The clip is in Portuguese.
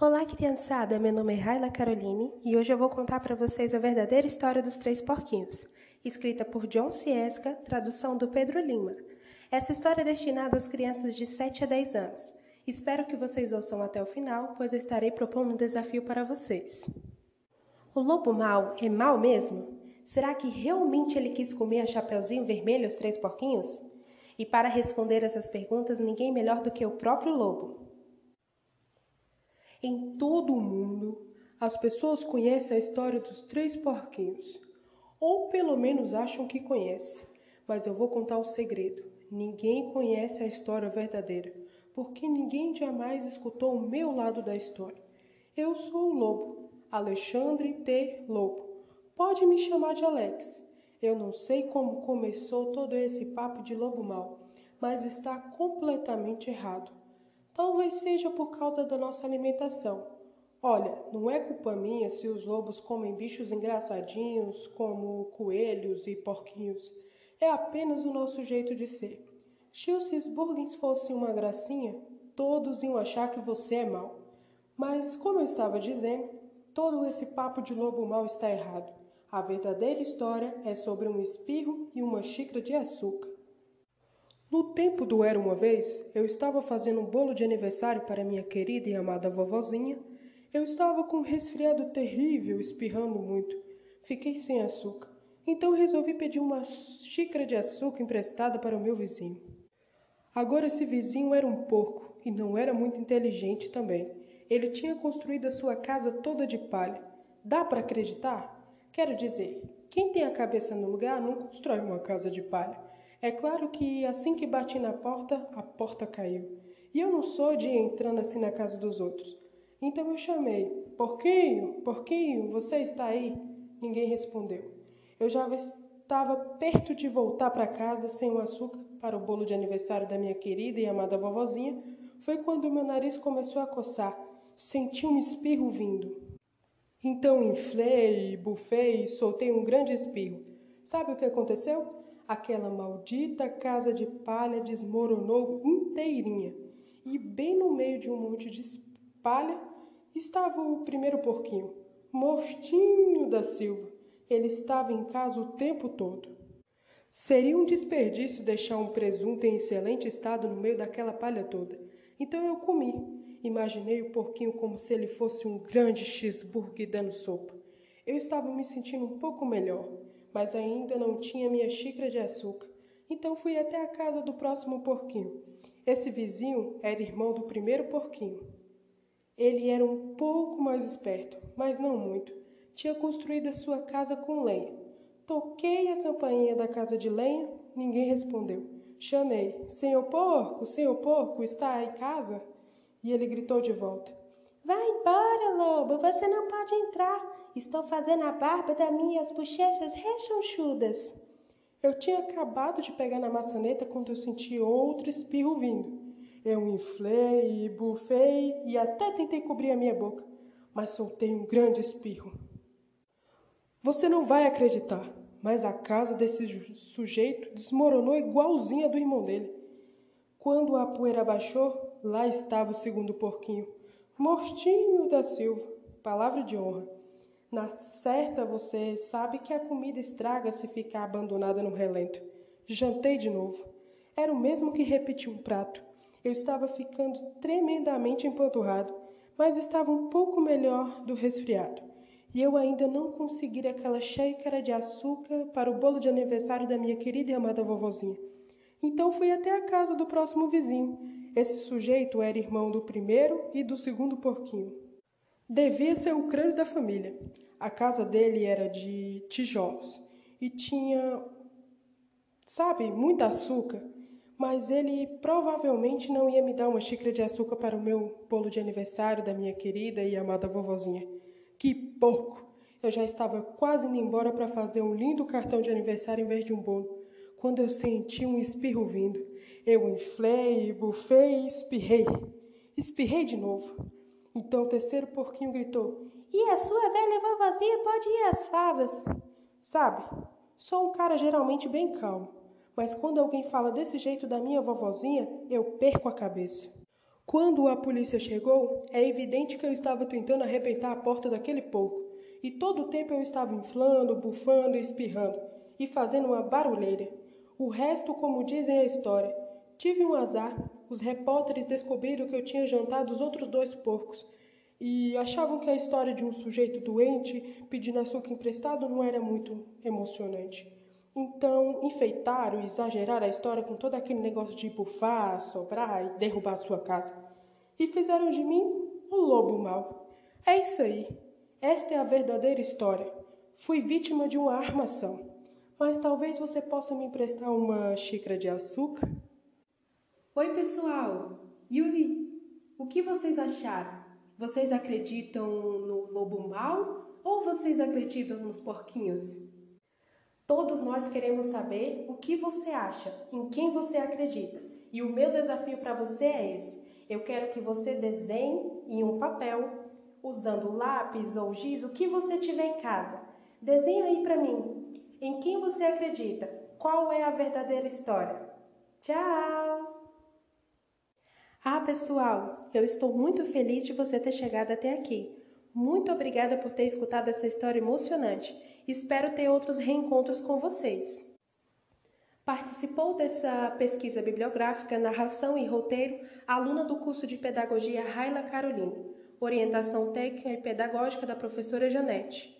Olá, criançada! Meu nome é Raila Caroline e hoje eu vou contar para vocês a verdadeira história dos três porquinhos, escrita por John Ciesca, tradução do Pedro Lima. Essa história é destinada às crianças de 7 a 10 anos. Espero que vocês ouçam até o final, pois eu estarei propondo um desafio para vocês. O lobo mau é mau mesmo? Será que realmente ele quis comer a Chapeuzinho Vermelho os três porquinhos? E para responder essas perguntas, ninguém melhor do que o próprio lobo. Em todo o mundo, as pessoas conhecem a história dos três porquinhos, ou pelo menos acham que conhecem. Mas eu vou contar o segredo: ninguém conhece a história verdadeira, porque ninguém jamais escutou o meu lado da história. Eu sou o lobo, Alexandre T. Lobo. Pode me chamar de Alex. Eu não sei como começou todo esse papo de lobo mau, mas está completamente errado. Talvez seja por causa da nossa alimentação. Olha, não é culpa minha se os lobos comem bichos engraçadinhos como coelhos e porquinhos. É apenas o nosso jeito de ser. Se os cheeseburgers fossem uma gracinha, todos iam achar que você é mau. Mas, como eu estava dizendo, todo esse papo de lobo mau está errado. A verdadeira história é sobre um espirro e uma xícara de açúcar. No tempo do Era uma Vez, eu estava fazendo um bolo de aniversário para minha querida e amada vovozinha. Eu estava com um resfriado terrível, espirrando muito. Fiquei sem açúcar, então resolvi pedir uma xícara de açúcar emprestada para o meu vizinho. Agora, esse vizinho era um porco e não era muito inteligente também. Ele tinha construído a sua casa toda de palha. Dá para acreditar? Quero dizer, quem tem a cabeça no lugar não constrói uma casa de palha. É claro que assim que bati na porta, a porta caiu. E eu não sou de ir entrando assim na casa dos outros. Então eu chamei: Porquinho, Porquinho, você está aí? Ninguém respondeu. Eu já estava perto de voltar para casa sem o açúcar para o bolo de aniversário da minha querida e amada vovozinha. Foi quando meu nariz começou a coçar. Senti um espirro vindo. Então inflei, bufei e soltei um grande espirro. Sabe o que aconteceu? Aquela maldita casa de palha desmoronou inteirinha. E bem no meio de um monte de palha estava o primeiro porquinho, Mostinho da Silva. Ele estava em casa o tempo todo. Seria um desperdício deixar um presunto em excelente estado no meio daquela palha toda. Então eu comi Imaginei o porquinho como se ele fosse um grande cheeseburger dando sopa. Eu estava me sentindo um pouco melhor, mas ainda não tinha minha xícara de açúcar. Então fui até a casa do próximo porquinho. Esse vizinho era irmão do primeiro porquinho. Ele era um pouco mais esperto, mas não muito. Tinha construído a sua casa com lenha. Toquei a campainha da casa de lenha, ninguém respondeu. Chamei: Senhor porco, senhor porco, está em casa? E ele gritou de volta: Vai embora, lobo, você não pode entrar. Estou fazendo a barba das minhas bochechas rechonchudas. Eu tinha acabado de pegar na maçaneta quando eu senti outro espirro vindo. Eu inflei bufei e até tentei cobrir a minha boca, mas soltei um grande espirro. Você não vai acreditar, mas a casa desse sujeito desmoronou igualzinha do irmão dele. Quando a poeira baixou, lá estava o segundo porquinho, Mostinho da Silva, palavra de honra. Na certa, você sabe que a comida estraga se ficar abandonada no relento. Jantei de novo. Era o mesmo que repetir um prato. Eu estava ficando tremendamente empanturrado, mas estava um pouco melhor do resfriado. E eu ainda não conseguira aquela xícara de açúcar para o bolo de aniversário da minha querida e amada vovozinha. Então fui até a casa do próximo vizinho esse sujeito era irmão do primeiro e do segundo porquinho. Devia ser o crânio da família. A casa dele era de tijolos e tinha, sabe, muito açúcar, mas ele provavelmente não ia me dar uma xícara de açúcar para o meu bolo de aniversário da minha querida e amada vovozinha. Que porco! Eu já estava quase indo embora para fazer um lindo cartão de aniversário em vez de um bolo, quando eu senti um espirro vindo. Eu inflei, bufei e espirrei. Espirrei de novo. Então o terceiro porquinho gritou: E a sua velha vovozinha pode ir às favas? Sabe, sou um cara geralmente bem calmo, mas quando alguém fala desse jeito da minha vovozinha, eu perco a cabeça. Quando a polícia chegou, é evidente que eu estava tentando arrebentar a porta daquele porco, e todo o tempo eu estava inflando, bufando e espirrando, e fazendo uma barulheira. O resto, como dizem a história, tive um azar. Os repórteres descobriram que eu tinha jantado os outros dois porcos, e achavam que a história de um sujeito doente pedindo açúcar emprestado não era muito emocionante. Então, enfeitaram e exageraram a história com todo aquele negócio de bufar, sobrar e derrubar a sua casa. E fizeram de mim um lobo mau. É isso aí. Esta é a verdadeira história. Fui vítima de uma armação. Mas talvez você possa me emprestar uma xícara de açúcar? Oi, pessoal. Yuri, o que vocês acharam? Vocês acreditam no lobo mau ou vocês acreditam nos porquinhos? Todos nós queremos saber o que você acha, em quem você acredita. E o meu desafio para você é esse. Eu quero que você desenhe em um papel, usando lápis ou giz, o que você tiver em casa. Desenhe aí para mim. Em quem você acredita? Qual é a verdadeira história? Tchau! Ah, pessoal, eu estou muito feliz de você ter chegado até aqui. Muito obrigada por ter escutado essa história emocionante. Espero ter outros reencontros com vocês. Participou dessa pesquisa bibliográfica, narração e roteiro aluna do curso de Pedagogia Raila Caroline, orientação técnica e pedagógica da professora Janete.